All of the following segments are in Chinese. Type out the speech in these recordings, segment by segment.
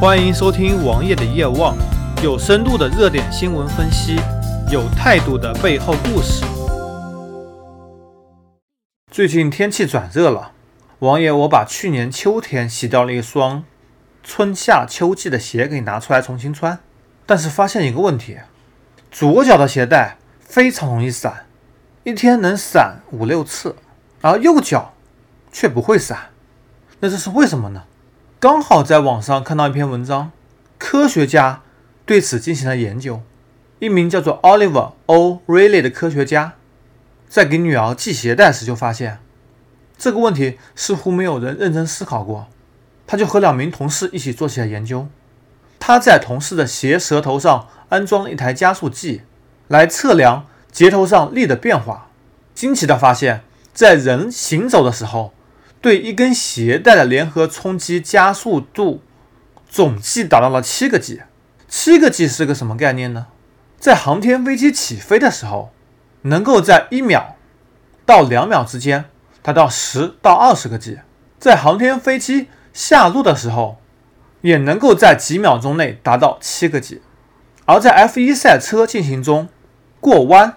欢迎收听王爷的夜望，有深度的热点新闻分析，有态度的背后故事。最近天气转热了，王爷我把去年秋天洗掉了一双春夏秋季的鞋给拿出来重新穿，但是发现一个问题，左脚的鞋带非常容易散，一天能散五六次，而右脚却不会散，那这是为什么呢？刚好在网上看到一篇文章，科学家对此进行了研究。一名叫做 Oliver O'Reilly 的科学家在给女儿系鞋带时就发现这个问题似乎没有人认真思考过。他就和两名同事一起做起了研究。他在同事的鞋舌头上安装了一台加速计，来测量节头上力的变化。惊奇的发现，在人行走的时候。对一根鞋带的联合冲击加速度总计达到了七个 G，七个 G 是个什么概念呢？在航天飞机起飞的时候，能够在一秒到两秒之间达到十到二十个 G；在航天飞机下落的时候，也能够在几秒钟内达到七个 G。而在 F1 赛车进行中，过弯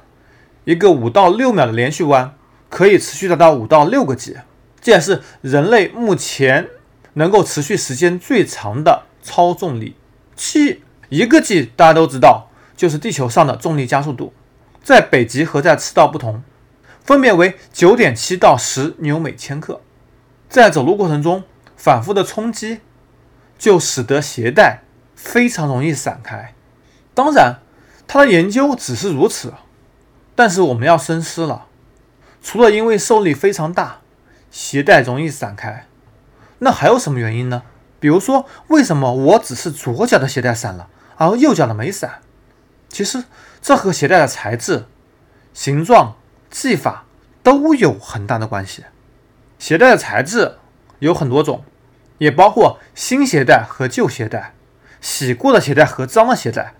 一个五到六秒的连续弯，可以持续达到五到六个 G。这也是人类目前能够持续时间最长的超重力。七一个 G，大家都知道，就是地球上的重力加速度，在北极和在赤道不同，分别为九点七到十牛每千克。在走路过程中，反复的冲击就使得鞋带非常容易散开。当然，他的研究只是如此，但是我们要深思了。除了因为受力非常大。鞋带容易散开，那还有什么原因呢？比如说，为什么我只是左脚的鞋带散了，而右脚的没散？其实这和鞋带的材质、形状、系法都有很大的关系。鞋带的材质有很多种，也包括新鞋带和旧鞋带、洗过的鞋带和脏的鞋带，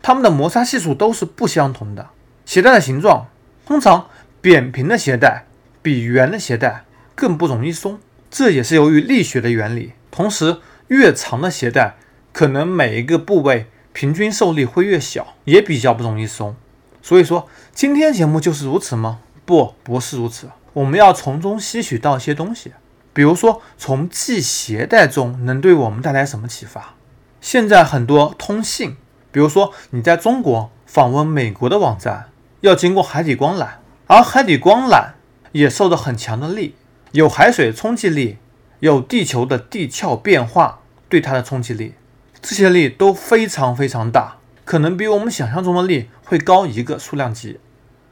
它们的摩擦系数都是不相同的。鞋带的形状，通常扁平的鞋带比圆的鞋带。更不容易松，这也是由于力学的原理。同时，越长的鞋带，可能每一个部位平均受力会越小，也比较不容易松。所以说，今天节目就是如此吗？不，不是如此。我们要从中吸取到一些东西，比如说从系鞋带中能对我们带来什么启发。现在很多通信，比如说你在中国访问美国的网站，要经过海底光缆，而海底光缆也受到很强的力。有海水冲击力，有地球的地壳变化对它的冲击力，这些力都非常非常大，可能比我们想象中的力会高一个数量级。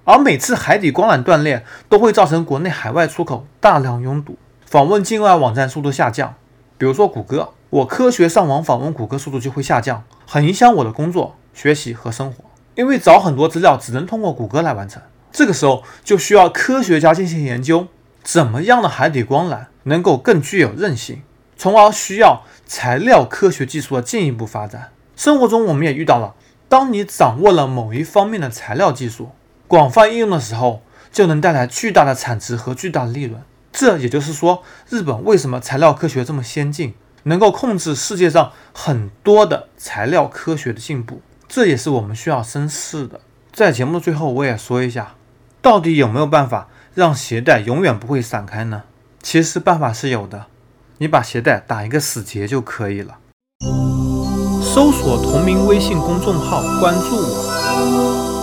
而每次海底光缆断裂，都会造成国内海外出口大量拥堵，访问境外网站速度下降。比如说谷歌，我科学上网访问谷歌速度就会下降，很影响我的工作、学习和生活，因为找很多资料只能通过谷歌来完成。这个时候就需要科学家进行研究。怎么样的海底光缆能够更具有韧性，从而需要材料科学技术的进一步发展？生活中我们也遇到了，当你掌握了某一方面的材料技术，广泛应用的时候，就能带来巨大的产值和巨大的利润。这也就是说，日本为什么材料科学这么先进，能够控制世界上很多的材料科学的进步？这也是我们需要深思的。在节目的最后，我也说一下，到底有没有办法？让鞋带永远不会散开呢？其实办法是有的，你把鞋带打一个死结就可以了。搜索同名微信公众号，关注我。